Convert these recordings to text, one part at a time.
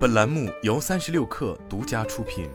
本栏目由三十六氪独家出品。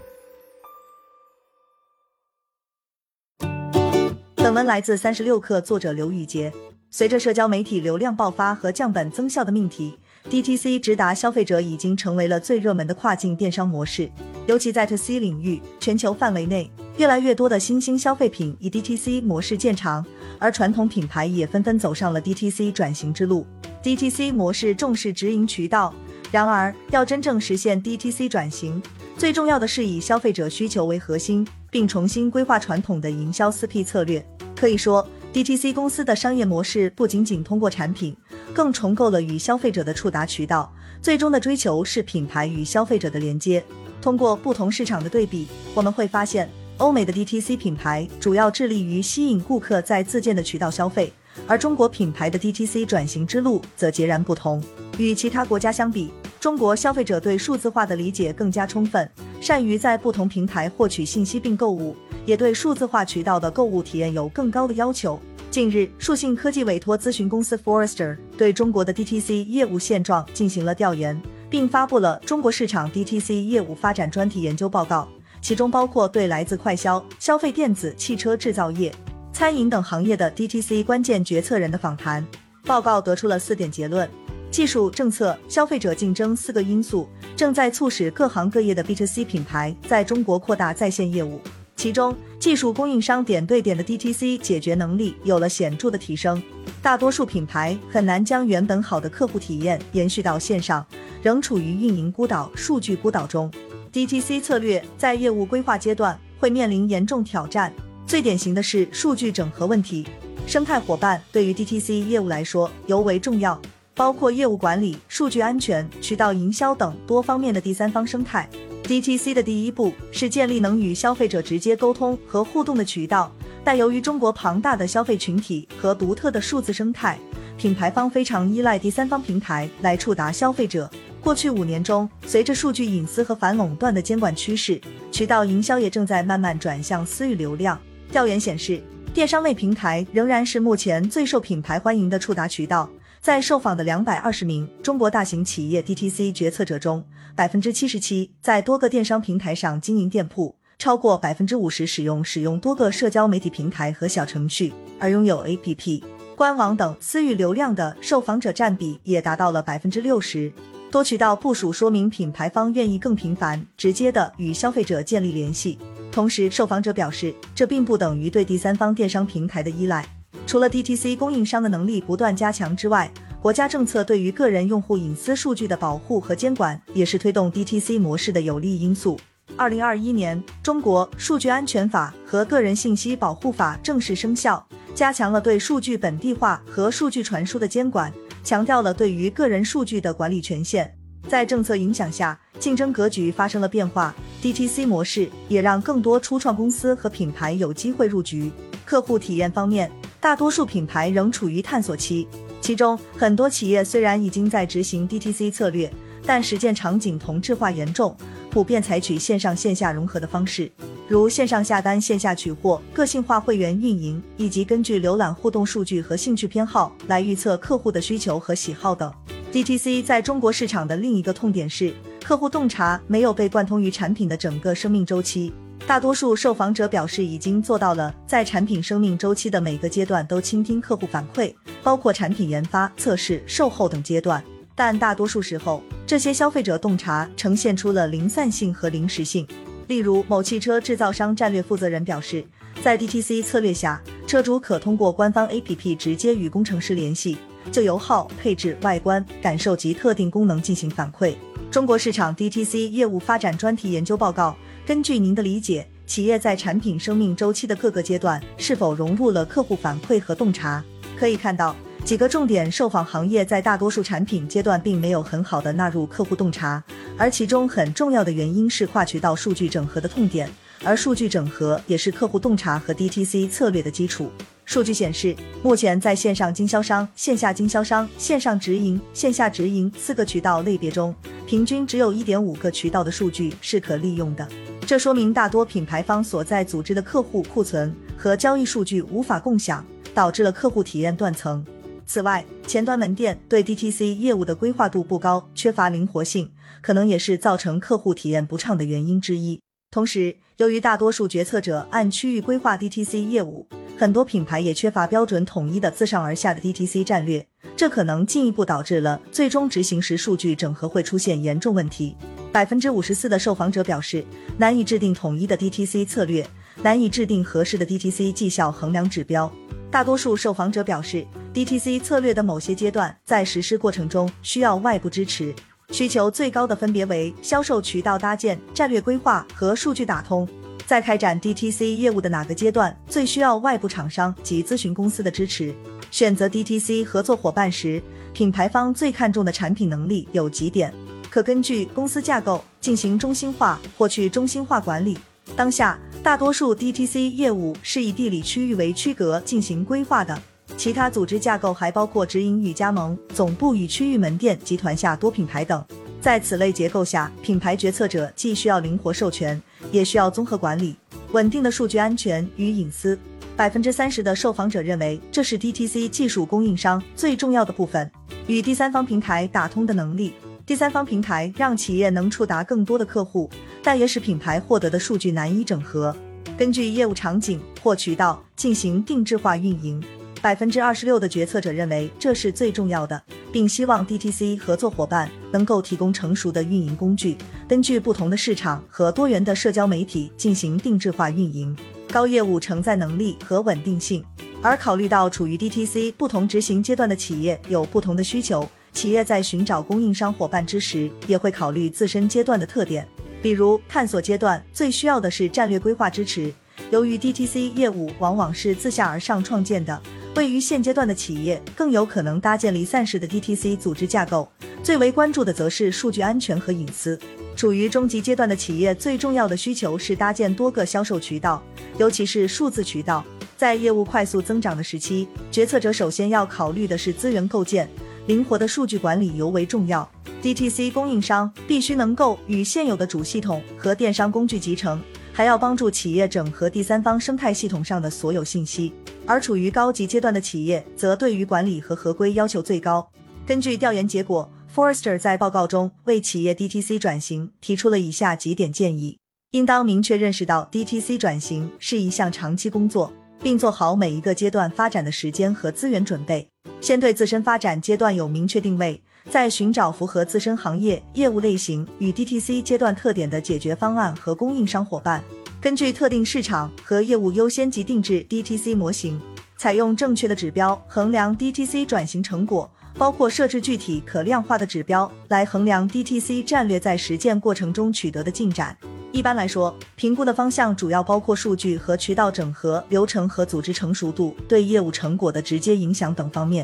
本文来自三十六氪，作者刘宇杰。随着社交媒体流量爆发和降本增效的命题，DTC 直达消费者已经成为了最热门的跨境电商模式。尤其在 To C 领域，全球范围内，越来越多的新兴消费品以 DTC 模式见长，而传统品牌也纷纷走上了 DTC 转型之路。DTC 模式重视直营渠道，然而要真正实现 DTC 转型，最重要的是以消费者需求为核心，并重新规划传统的营销四 P 策略。可以说。DTC 公司的商业模式不仅仅通过产品，更重构了与消费者的触达渠道。最终的追求是品牌与消费者的连接。通过不同市场的对比，我们会发现，欧美的 DTC 品牌主要致力于吸引顾客在自建的渠道消费，而中国品牌的 DTC 转型之路则截然不同。与其他国家相比，中国消费者对数字化的理解更加充分，善于在不同平台获取信息并购物。也对数字化渠道的购物体验有更高的要求。近日，数信科技委托咨询公司 Forrester 对中国的 DTC 业务现状进行了调研，并发布了中国市场 DTC 业务发展专题研究报告，其中包括对来自快消、消费电子、汽车制造业、餐饮等行业的 DTC 关键决策人的访谈。报告得出了四点结论：技术、政策、消费者竞争四个因素正在促使各行各业的 B to C 品牌在中国扩大在线业务。其中，技术供应商点对点的 DTC 解决能力有了显著的提升。大多数品牌很难将原本好的客户体验延续到线上，仍处于运营孤岛、数据孤岛中。DTC 策略在业务规划阶段会面临严重挑战，最典型的是数据整合问题。生态伙伴对于 DTC 业务来说尤为重要，包括业务管理、数据安全、渠道营销等多方面的第三方生态。DTC 的第一步是建立能与消费者直接沟通和互动的渠道，但由于中国庞大的消费群体和独特的数字生态，品牌方非常依赖第三方平台来触达消费者。过去五年中，随着数据隐私和反垄断的监管趋势，渠道营销也正在慢慢转向私域流量。调研显示，电商类平台仍然是目前最受品牌欢迎的触达渠道。在受访的两百二十名中国大型企业 DTC 决策者中，百分之七十七在多个电商平台上经营店铺，超过百分之五十使用使用多个社交媒体平台和小程序，而拥有 APP、官网等私域流量的受访者占比也达到了百分之六十。多渠道部署说明品牌方愿意更频繁、直接的与消费者建立联系。同时，受访者表示，这并不等于对第三方电商平台的依赖。除了 DTC 供应商的能力不断加强之外，国家政策对于个人用户隐私数据的保护和监管也是推动 DTC 模式的有利因素。二零二一年，中国数据安全法和个人信息保护法正式生效，加强了对数据本地化和数据传输的监管，强调了对于个人数据的管理权限。在政策影响下，竞争格局发生了变化，DTC 模式也让更多初创公司和品牌有机会入局。客户体验方面，大多数品牌仍处于探索期，其中很多企业虽然已经在执行 DTC 策略，但实践场景同质化严重，普遍采取线上线下融合的方式，如线上下单、线下取货、个性化会员运营，以及根据浏览互动数据和兴趣偏好来预测客户的需求和喜好等。DTC 在中国市场的另一个痛点是，客户洞察没有被贯通于产品的整个生命周期。大多数受访者表示已经做到了在产品生命周期的每个阶段都倾听客户反馈，包括产品研发、测试、售后等阶段。但大多数时候，这些消费者洞察呈现出了零散性和临时性。例如，某汽车制造商战略负责人表示，在 DTC 策略下，车主可通过官方 APP 直接与工程师联系，就油耗、配置、外观感受及特定功能进行反馈。中国市场 DTC 业务发展专题研究报告。根据您的理解，企业在产品生命周期的各个阶段是否融入了客户反馈和洞察？可以看到，几个重点受访行业在大多数产品阶段并没有很好的纳入客户洞察，而其中很重要的原因是跨渠道数据整合的痛点，而数据整合也是客户洞察和 DTC 策略的基础。数据显示，目前在线上经销商、线下经销商、线上直营、线下直营四个渠道类别中，平均只有一点五个渠道的数据是可利用的。这说明大多品牌方所在组织的客户库存和交易数据无法共享，导致了客户体验断层。此外，前端门店对 DTC 业务的规划度不高，缺乏灵活性，可能也是造成客户体验不畅的原因之一。同时，由于大多数决策者按区域规划 DTC 业务，很多品牌也缺乏标准统一的自上而下的 DTC 战略，这可能进一步导致了最终执行时数据整合会出现严重问题。百分之五十四的受访者表示，难以制定统一的 DTC 策略，难以制定合适的 DTC 绩效衡量指标。大多数受访者表示，DTC 策略的某些阶段在实施过程中需要外部支持，需求最高的分别为销售渠道搭建、战略规划和数据打通。在开展 DTC 业务的哪个阶段最需要外部厂商及咨询公司的支持？选择 DTC 合作伙伴时，品牌方最看重的产品能力有几点，可根据公司架构进行中心化或去中心化管理。当下。大多数 DTC 业务是以地理区域为区隔进行规划的，其他组织架构还包括直营与加盟、总部与区域门店、集团下多品牌等。在此类结构下，品牌决策者既需要灵活授权，也需要综合管理稳定的数据安全与隐私。百分之三十的受访者认为，这是 DTC 技术供应商最重要的部分，与第三方平台打通的能力。第三方平台让企业能触达更多的客户，但也使品牌获得的数据难以整合。根据业务场景或渠道进行定制化运营。百分之二十六的决策者认为这是最重要的，并希望 DTC 合作伙伴能够提供成熟的运营工具，根据不同的市场和多元的社交媒体进行定制化运营。高业务承载能力和稳定性。而考虑到处于 DTC 不同执行阶段的企业有不同的需求。企业在寻找供应商伙伴之时，也会考虑自身阶段的特点。比如，探索阶段最需要的是战略规划支持。由于 DTC 业务往往是自下而上创建的，位于现阶段的企业更有可能搭建离散式的 DTC 组织架构。最为关注的则是数据安全和隐私。处于中级阶段的企业，最重要的需求是搭建多个销售渠道，尤其是数字渠道。在业务快速增长的时期，决策者首先要考虑的是资源构建。灵活的数据管理尤为重要。DTC 供应商必须能够与现有的主系统和电商工具集成，还要帮助企业整合第三方生态系统上的所有信息。而处于高级阶段的企业，则对于管理和合规要求最高。根据调研结果，Forrester 在报告中为企业 DTC 转型提出了以下几点建议：应当明确认识到 DTC 转型是一项长期工作。并做好每一个阶段发展的时间和资源准备。先对自身发展阶段有明确定位，再寻找符合自身行业业务类型与 DTC 阶段特点的解决方案和供应商伙伴。根据特定市场和业务优先级定制 DTC 模型，采用正确的指标衡量 DTC 转型成果，包括设置具体可量化的指标来衡量 DTC 战略在实践过程中取得的进展。一般来说，评估的方向主要包括数据和渠道整合、流程和组织成熟度对业务成果的直接影响等方面。